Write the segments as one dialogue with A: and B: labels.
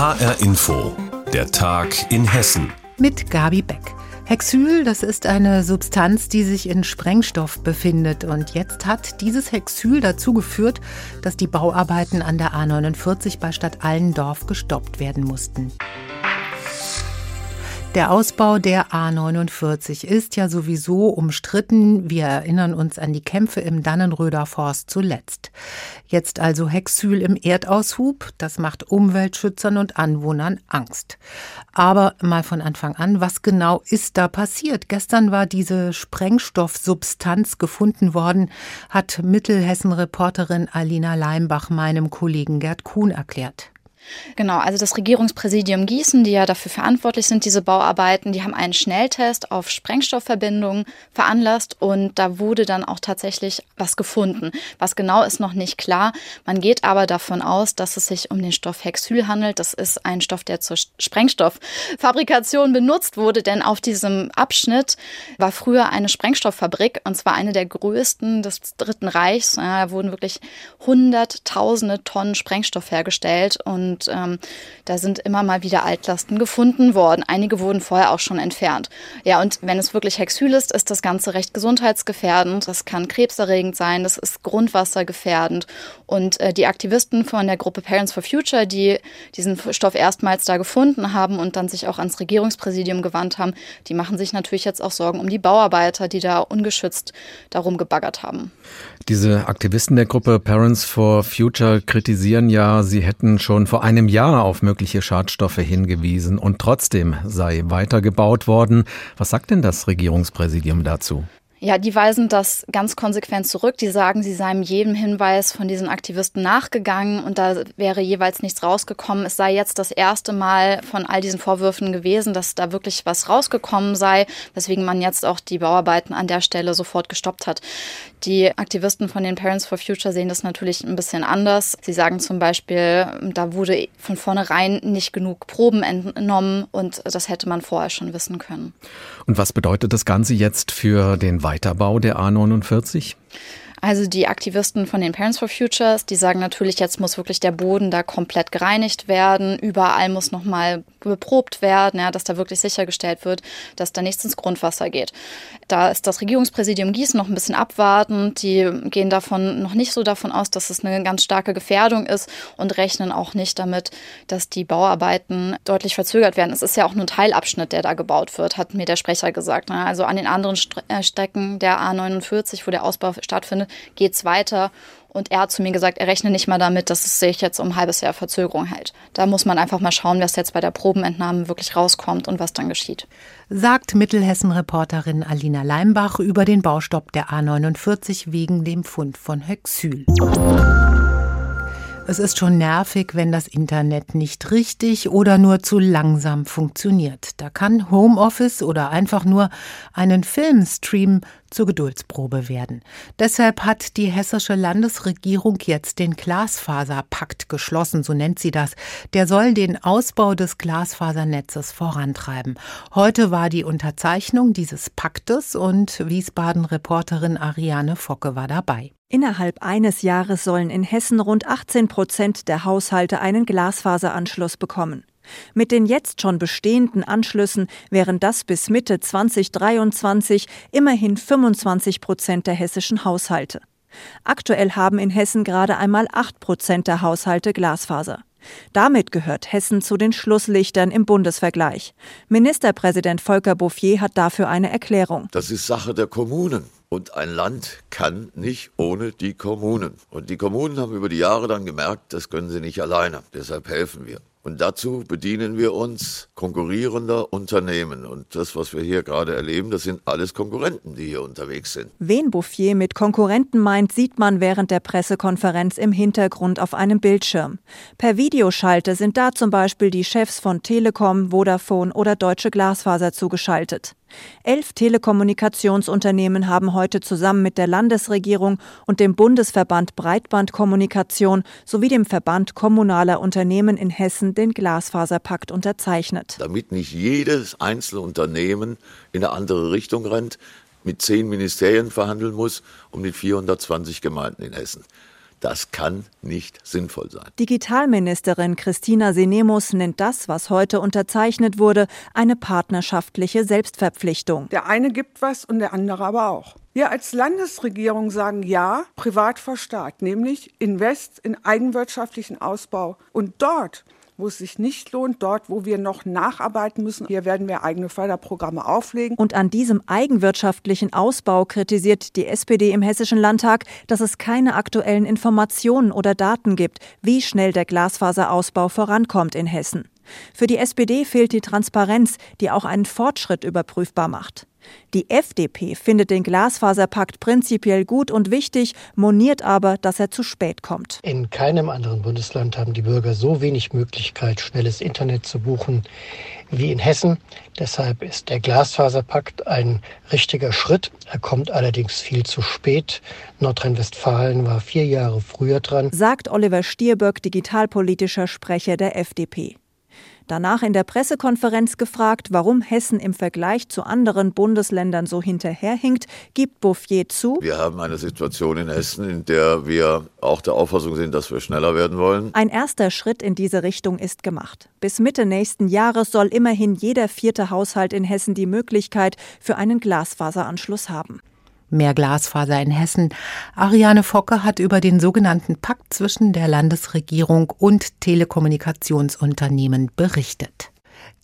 A: HR Info, der Tag in Hessen.
B: Mit Gabi Beck. Hexyl, das ist eine Substanz, die sich in Sprengstoff befindet. Und jetzt hat dieses Hexyl dazu geführt, dass die Bauarbeiten an der A49 bei Stadt Allendorf gestoppt werden mussten. Der Ausbau der A49 ist ja sowieso umstritten. Wir erinnern uns an die Kämpfe im Dannenröder Forst zuletzt. Jetzt also Hexyl im Erdaushub, das macht Umweltschützern und Anwohnern Angst. Aber mal von Anfang an, was genau ist da passiert? Gestern war diese Sprengstoffsubstanz gefunden worden, hat Mittelhessen-Reporterin Alina Leimbach meinem Kollegen Gerd Kuhn erklärt.
C: Genau, also das Regierungspräsidium Gießen, die ja dafür verantwortlich sind, diese Bauarbeiten, die haben einen Schnelltest auf Sprengstoffverbindungen veranlasst und da wurde dann auch tatsächlich was gefunden. Was genau ist noch nicht klar. Man geht aber davon aus, dass es sich um den Stoff Hexyl handelt. Das ist ein Stoff, der zur Sprengstofffabrikation benutzt wurde, denn auf diesem Abschnitt war früher eine Sprengstofffabrik und zwar eine der größten des Dritten Reichs. Da wurden wirklich hunderttausende Tonnen Sprengstoff hergestellt und und ähm, da sind immer mal wieder Altlasten gefunden worden. Einige wurden vorher auch schon entfernt. Ja, und wenn es wirklich Hexyl ist, ist das Ganze recht gesundheitsgefährdend. Das kann krebserregend sein, das ist grundwassergefährdend. Und äh, die Aktivisten von der Gruppe Parents for Future, die diesen Stoff erstmals da gefunden haben und dann sich auch ans Regierungspräsidium gewandt haben, die machen sich natürlich jetzt auch Sorgen um die Bauarbeiter, die da ungeschützt darum gebaggert haben.
D: Diese Aktivisten der Gruppe Parents for Future kritisieren ja, sie hätten schon vor einem Jahr auf mögliche Schadstoffe hingewiesen und trotzdem sei weitergebaut worden. Was sagt denn das Regierungspräsidium dazu?
C: Ja, die weisen das ganz konsequent zurück. Die sagen, sie seien jedem Hinweis von diesen Aktivisten nachgegangen und da wäre jeweils nichts rausgekommen. Es sei jetzt das erste Mal von all diesen Vorwürfen gewesen, dass da wirklich was rausgekommen sei, weswegen man jetzt auch die Bauarbeiten an der Stelle sofort gestoppt hat. Die Aktivisten von den Parents for Future sehen das natürlich ein bisschen anders. Sie sagen zum Beispiel, da wurde von vornherein nicht genug Proben entnommen und das hätte man vorher schon wissen können.
D: Und was bedeutet das Ganze jetzt für den Weiterbau der A49?
C: Also die Aktivisten von den Parents for Futures, die sagen natürlich, jetzt muss wirklich der Boden da komplett gereinigt werden. Überall muss nochmal beprobt werden, ja, dass da wirklich sichergestellt wird, dass da nichts ins Grundwasser geht. Da ist das Regierungspräsidium Gießen noch ein bisschen abwartend. Die gehen davon noch nicht so davon aus, dass es eine ganz starke Gefährdung ist und rechnen auch nicht damit, dass die Bauarbeiten deutlich verzögert werden. Es ist ja auch nur ein Teilabschnitt, der da gebaut wird, hat mir der Sprecher gesagt. Ne? Also an den anderen äh, Strecken der A49, wo der Ausbau stattfindet, geht es weiter. Und er hat zu mir gesagt, er rechne nicht mal damit, dass es sich jetzt um ein halbes Jahr Verzögerung hält. Da muss man einfach mal schauen, was jetzt bei der Probenentnahme wirklich rauskommt und was dann geschieht.
B: Sagt Mittelhessen-Reporterin Alina Leimbach über den Baustopp der A49 wegen dem Fund von Hexyl. Es ist schon nervig, wenn das Internet nicht richtig oder nur zu langsam funktioniert. Da kann Homeoffice oder einfach nur einen Filmstream zur Geduldsprobe werden. Deshalb hat die hessische Landesregierung jetzt den Glasfaserpakt geschlossen, so nennt sie das. Der soll den Ausbau des Glasfasernetzes vorantreiben. Heute war die Unterzeichnung dieses Paktes und Wiesbaden-Reporterin Ariane Focke war dabei.
E: Innerhalb eines Jahres sollen in Hessen rund 18 Prozent der Haushalte einen Glasfaseranschluss bekommen. Mit den jetzt schon bestehenden Anschlüssen wären das bis Mitte 2023 immerhin 25 Prozent der hessischen Haushalte. Aktuell haben in Hessen gerade einmal 8 Prozent der Haushalte Glasfaser. Damit gehört Hessen zu den Schlusslichtern im Bundesvergleich. Ministerpräsident Volker Bouffier hat dafür eine Erklärung.
F: Das ist Sache der Kommunen. Und ein Land kann nicht ohne die Kommunen. Und die Kommunen haben über die Jahre dann gemerkt, das können sie nicht alleine. Deshalb helfen wir. Und dazu bedienen wir uns konkurrierender Unternehmen. Und das, was wir hier gerade erleben, das sind alles Konkurrenten, die hier unterwegs sind.
E: Wen Bouffier mit Konkurrenten meint, sieht man während der Pressekonferenz im Hintergrund auf einem Bildschirm. Per Videoschalte sind da zum Beispiel die Chefs von Telekom, Vodafone oder Deutsche Glasfaser zugeschaltet. Elf Telekommunikationsunternehmen haben heute zusammen mit der Landesregierung und dem Bundesverband Breitbandkommunikation sowie dem Verband kommunaler Unternehmen in Hessen den Glasfaserpakt unterzeichnet.
F: Damit nicht jedes einzelne Unternehmen in eine andere Richtung rennt, mit zehn Ministerien verhandeln muss, um die 420 Gemeinden in Hessen. Das kann nicht sinnvoll sein.
E: Digitalministerin Christina Sinemus nennt das, was heute unterzeichnet wurde, eine partnerschaftliche Selbstverpflichtung.
G: Der eine gibt was und der andere aber auch. Wir als Landesregierung sagen ja, privat vor Staat, nämlich Invest in eigenwirtschaftlichen Ausbau. Und dort wo es sich nicht lohnt, dort, wo wir noch nacharbeiten müssen. Hier werden wir eigene Förderprogramme auflegen.
E: Und an diesem eigenwirtschaftlichen Ausbau kritisiert die SPD im Hessischen Landtag, dass es keine aktuellen Informationen oder Daten gibt, wie schnell der Glasfaserausbau vorankommt in Hessen. Für die SPD fehlt die Transparenz, die auch einen Fortschritt überprüfbar macht. Die FDP findet den Glasfaserpakt prinzipiell gut und wichtig, moniert aber, dass er zu spät kommt.
H: In keinem anderen Bundesland haben die Bürger so wenig Möglichkeit, schnelles Internet zu buchen wie in Hessen. Deshalb ist der Glasfaserpakt ein richtiger Schritt. Er kommt allerdings viel zu spät. Nordrhein-Westfalen war vier Jahre früher dran,
E: sagt Oliver Stierböck, digitalpolitischer Sprecher der FDP. Danach in der Pressekonferenz gefragt, warum Hessen im Vergleich zu anderen Bundesländern so hinterherhinkt, gibt Bouffier zu.
F: Wir haben eine Situation in Hessen, in der wir auch der Auffassung sind, dass wir schneller werden wollen.
E: Ein erster Schritt in diese Richtung ist gemacht. Bis Mitte nächsten Jahres soll immerhin jeder vierte Haushalt in Hessen die Möglichkeit für einen Glasfaseranschluss haben.
B: Mehr Glasfaser in Hessen. Ariane Focke hat über den sogenannten Pakt zwischen der Landesregierung und Telekommunikationsunternehmen berichtet.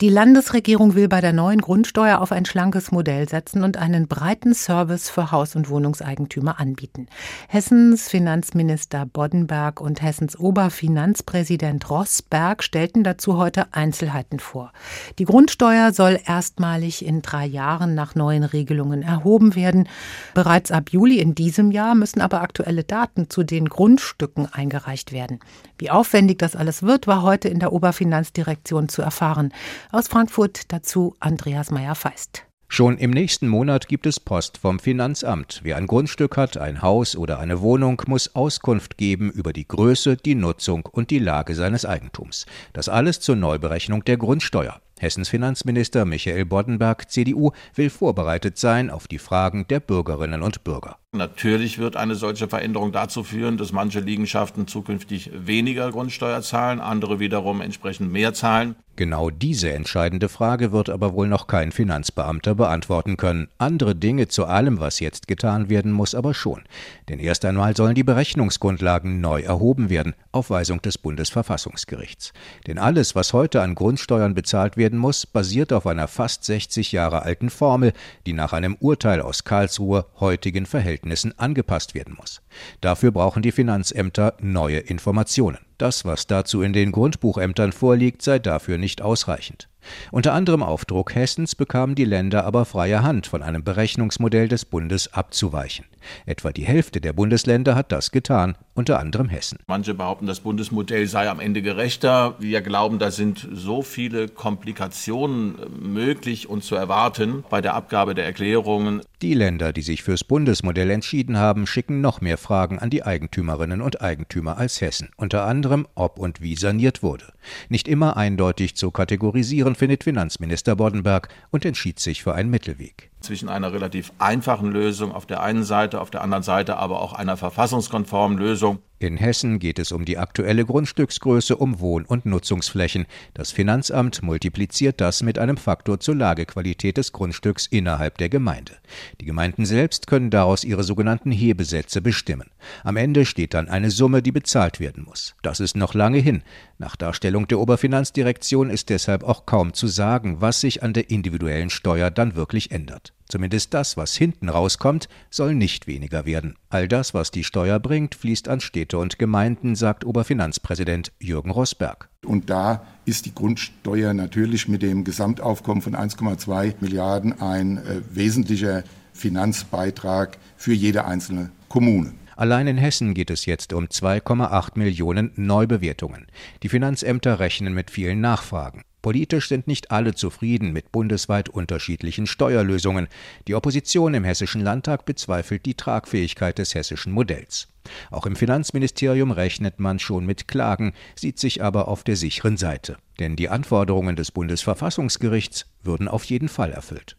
B: Die Landesregierung will bei der neuen Grundsteuer auf ein schlankes Modell setzen und einen breiten Service für Haus- und Wohnungseigentümer anbieten. Hessens Finanzminister Boddenberg und Hessens Oberfinanzpräsident Rossberg stellten dazu heute Einzelheiten vor. Die Grundsteuer soll erstmalig in drei Jahren nach neuen Regelungen erhoben werden. Bereits ab Juli in diesem Jahr müssen aber aktuelle Daten zu den Grundstücken eingereicht werden. Wie aufwendig das alles wird, war heute in der Oberfinanzdirektion zu erfahren. Aus Frankfurt dazu Andreas Meyer-Feist.
I: Schon im nächsten Monat gibt es Post vom Finanzamt. Wer ein Grundstück hat, ein Haus oder eine Wohnung, muss Auskunft geben über die Größe, die Nutzung und die Lage seines Eigentums. Das alles zur Neuberechnung der Grundsteuer. Hessens Finanzminister Michael Boddenberg, CDU, will vorbereitet sein auf die Fragen der Bürgerinnen und Bürger.
J: Natürlich wird eine solche Veränderung dazu führen, dass manche Liegenschaften zukünftig weniger Grundsteuer zahlen, andere wiederum entsprechend mehr zahlen.
I: Genau diese entscheidende Frage wird aber wohl noch kein Finanzbeamter beantworten können. Andere Dinge zu allem, was jetzt getan werden muss, aber schon. Denn erst einmal sollen die Berechnungsgrundlagen neu erhoben werden, auf Weisung des Bundesverfassungsgerichts. Denn alles, was heute an Grundsteuern bezahlt werden muss, basiert auf einer fast 60 Jahre alten Formel, die nach einem Urteil aus Karlsruhe heutigen Verhältnissen angepasst werden muss. Dafür brauchen die Finanzämter neue Informationen. Das, was dazu in den Grundbuchämtern vorliegt, sei dafür nicht ausreichend. Unter anderem auf Druck Hessens bekamen die Länder aber freie Hand, von einem Berechnungsmodell des Bundes abzuweichen. Etwa die Hälfte der Bundesländer hat das getan, unter anderem Hessen.
J: Manche behaupten, das Bundesmodell sei am Ende gerechter. Wir glauben, da sind so viele Komplikationen möglich und zu erwarten bei der Abgabe der Erklärungen.
I: Die Länder, die sich fürs Bundesmodell entschieden haben, schicken noch mehr Fragen an die Eigentümerinnen und Eigentümer als Hessen, unter anderem, ob und wie saniert wurde. Nicht immer eindeutig zu kategorisieren findet Finanzminister Boddenberg und entschied sich für einen Mittelweg
J: zwischen einer relativ einfachen Lösung auf der einen Seite, auf der anderen Seite aber auch einer verfassungskonformen Lösung.
I: In Hessen geht es um die aktuelle Grundstücksgröße, um Wohn- und Nutzungsflächen. Das Finanzamt multipliziert das mit einem Faktor zur Lagequalität des Grundstücks innerhalb der Gemeinde. Die Gemeinden selbst können daraus ihre sogenannten Hebesätze bestimmen. Am Ende steht dann eine Summe, die bezahlt werden muss. Das ist noch lange hin. Nach Darstellung der Oberfinanzdirektion ist deshalb auch kaum zu sagen, was sich an der individuellen Steuer dann wirklich ändert. Zumindest das, was hinten rauskommt, soll nicht weniger werden. All das, was die Steuer bringt, fließt an Städte und Gemeinden, sagt Oberfinanzpräsident Jürgen Rosberg.
K: Und da ist die Grundsteuer natürlich mit dem Gesamtaufkommen von 1,2 Milliarden ein äh, wesentlicher Finanzbeitrag für jede einzelne Kommune.
I: Allein in Hessen geht es jetzt um 2,8 Millionen Neubewertungen. Die Finanzämter rechnen mit vielen Nachfragen. Politisch sind nicht alle zufrieden mit bundesweit unterschiedlichen Steuerlösungen. Die Opposition im Hessischen Landtag bezweifelt die Tragfähigkeit des hessischen Modells. Auch im Finanzministerium rechnet man schon mit Klagen, sieht sich aber auf der sicheren Seite. Denn die Anforderungen des Bundesverfassungsgerichts würden auf jeden Fall erfüllt.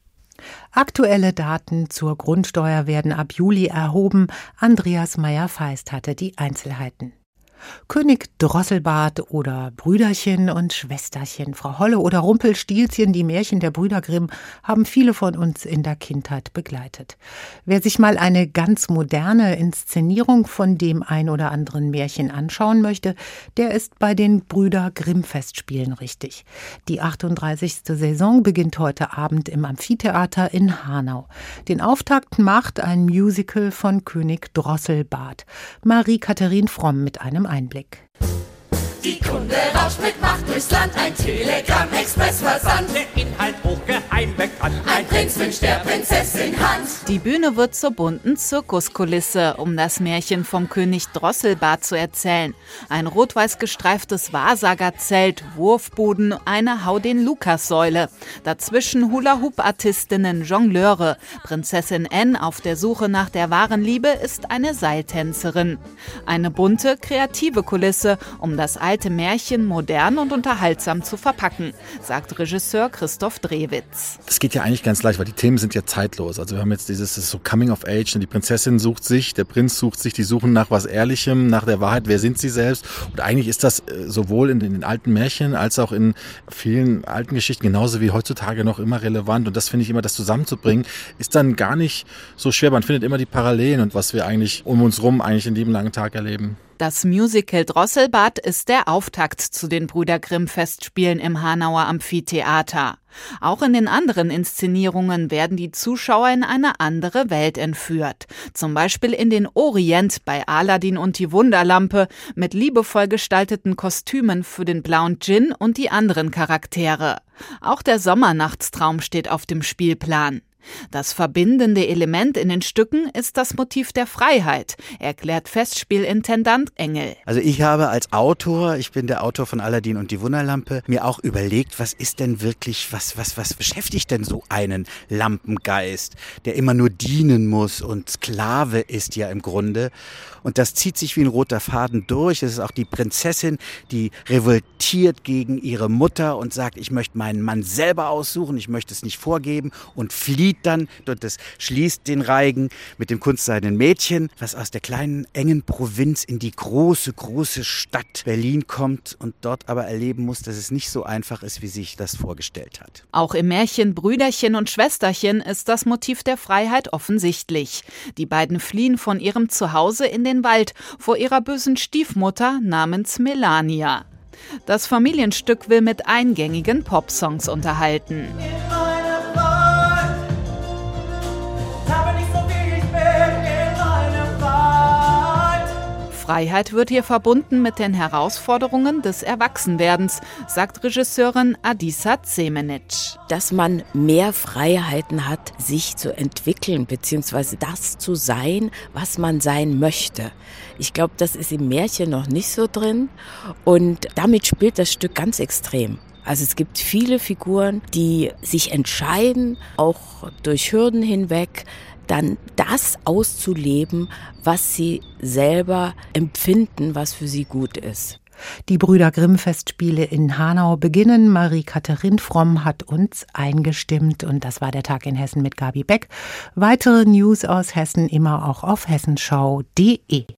B: Aktuelle Daten zur Grundsteuer werden ab Juli erhoben. Andreas Meyer-Feist hatte die Einzelheiten. König Drosselbart oder Brüderchen und Schwesterchen, Frau Holle oder Rumpelstilzchen, die Märchen der Brüder Grimm haben viele von uns in der Kindheit begleitet. Wer sich mal eine ganz moderne Inszenierung von dem ein oder anderen Märchen anschauen möchte, der ist bei den Brüder Grimm Festspielen richtig. Die 38. Saison beginnt heute Abend im Amphitheater in Hanau. Den Auftakt macht ein Musical von König Drosselbart. Marie-Katharin Fromm mit einem Einblick.
L: Die Kunde rauscht mit durchs Land, ein Telegramm-Express-Versand. Der Inhalt hochgeheim bekannt, ein Prinz wünscht der Prinzessin Hand.
M: Die Bühne wird zur bunten Zirkuskulisse, um das Märchen vom König Drosselbart zu erzählen. Ein rot-weiß gestreiftes Wahrsagerzelt, Wurfboden, eine Hau den Lukas-Säule. Dazwischen Hula-Hoop-Artistinnen, Jongleure. Prinzessin Anne auf der Suche nach der wahren Liebe ist eine Seiltänzerin. Eine bunte, kreative Kulisse, um das alte alte Märchen modern und unterhaltsam zu verpacken, sagt Regisseur Christoph Drewitz.
N: Das geht ja eigentlich ganz leicht, weil die Themen sind ja zeitlos. Also wir haben jetzt dieses so Coming of Age, die Prinzessin sucht sich, der Prinz sucht sich, die suchen nach was Ehrlichem, nach der Wahrheit, wer sind sie selbst. Und eigentlich ist das äh, sowohl in den alten Märchen als auch in vielen alten Geschichten genauso wie heutzutage noch immer relevant. Und das finde ich immer, das zusammenzubringen, ist dann gar nicht so schwer. Man findet immer die Parallelen und was wir eigentlich um uns rum eigentlich in dem langen Tag erleben.
M: Das Musical Drosselbad ist der Auftakt zu den Brüder Grimm Festspielen im Hanauer Amphitheater. Auch in den anderen Inszenierungen werden die Zuschauer in eine andere Welt entführt. Zum Beispiel in den Orient bei Aladdin und die Wunderlampe mit liebevoll gestalteten Kostümen für den blauen Djinn und die anderen Charaktere. Auch der Sommernachtstraum steht auf dem Spielplan. Das verbindende Element in den Stücken ist das Motiv der Freiheit, erklärt Festspielintendant Engel.
O: Also ich habe als Autor, ich bin der Autor von Aladdin und die Wunderlampe, mir auch überlegt, was ist denn wirklich, was, was, was beschäftigt denn so einen Lampengeist, der immer nur dienen muss und Sklave ist ja im Grunde. Und das zieht sich wie ein roter Faden durch. Es ist auch die Prinzessin, die revoltiert gegen ihre Mutter und sagt, ich möchte meinen Mann selber aussuchen, ich möchte es nicht vorgeben und flieht flieht dann und es schließt den Reigen mit dem kunstseidenen Mädchen, was aus der kleinen, engen Provinz in die große, große Stadt Berlin kommt und dort aber erleben muss, dass es nicht so einfach ist, wie sich das vorgestellt hat.
M: Auch im Märchen Brüderchen und Schwesterchen ist das Motiv der Freiheit offensichtlich. Die beiden fliehen von ihrem Zuhause in den Wald vor ihrer bösen Stiefmutter namens Melania. Das Familienstück will mit eingängigen Popsongs unterhalten. Freiheit wird hier verbunden mit den Herausforderungen des Erwachsenwerdens, sagt Regisseurin Adisa Zemenic.
P: Dass man mehr Freiheiten hat, sich zu entwickeln, beziehungsweise das zu sein, was man sein möchte. Ich glaube, das ist im Märchen noch nicht so drin und damit spielt das Stück ganz extrem. Also es gibt viele Figuren, die sich entscheiden, auch durch Hürden hinweg, dann das auszuleben, was sie selber empfinden, was für sie gut ist.
B: Die Brüder Grimm Festspiele in Hanau beginnen. Marie-Katharin Fromm hat uns eingestimmt und das war der Tag in Hessen mit Gabi Beck. Weitere News aus Hessen immer auch auf hessenschau.de.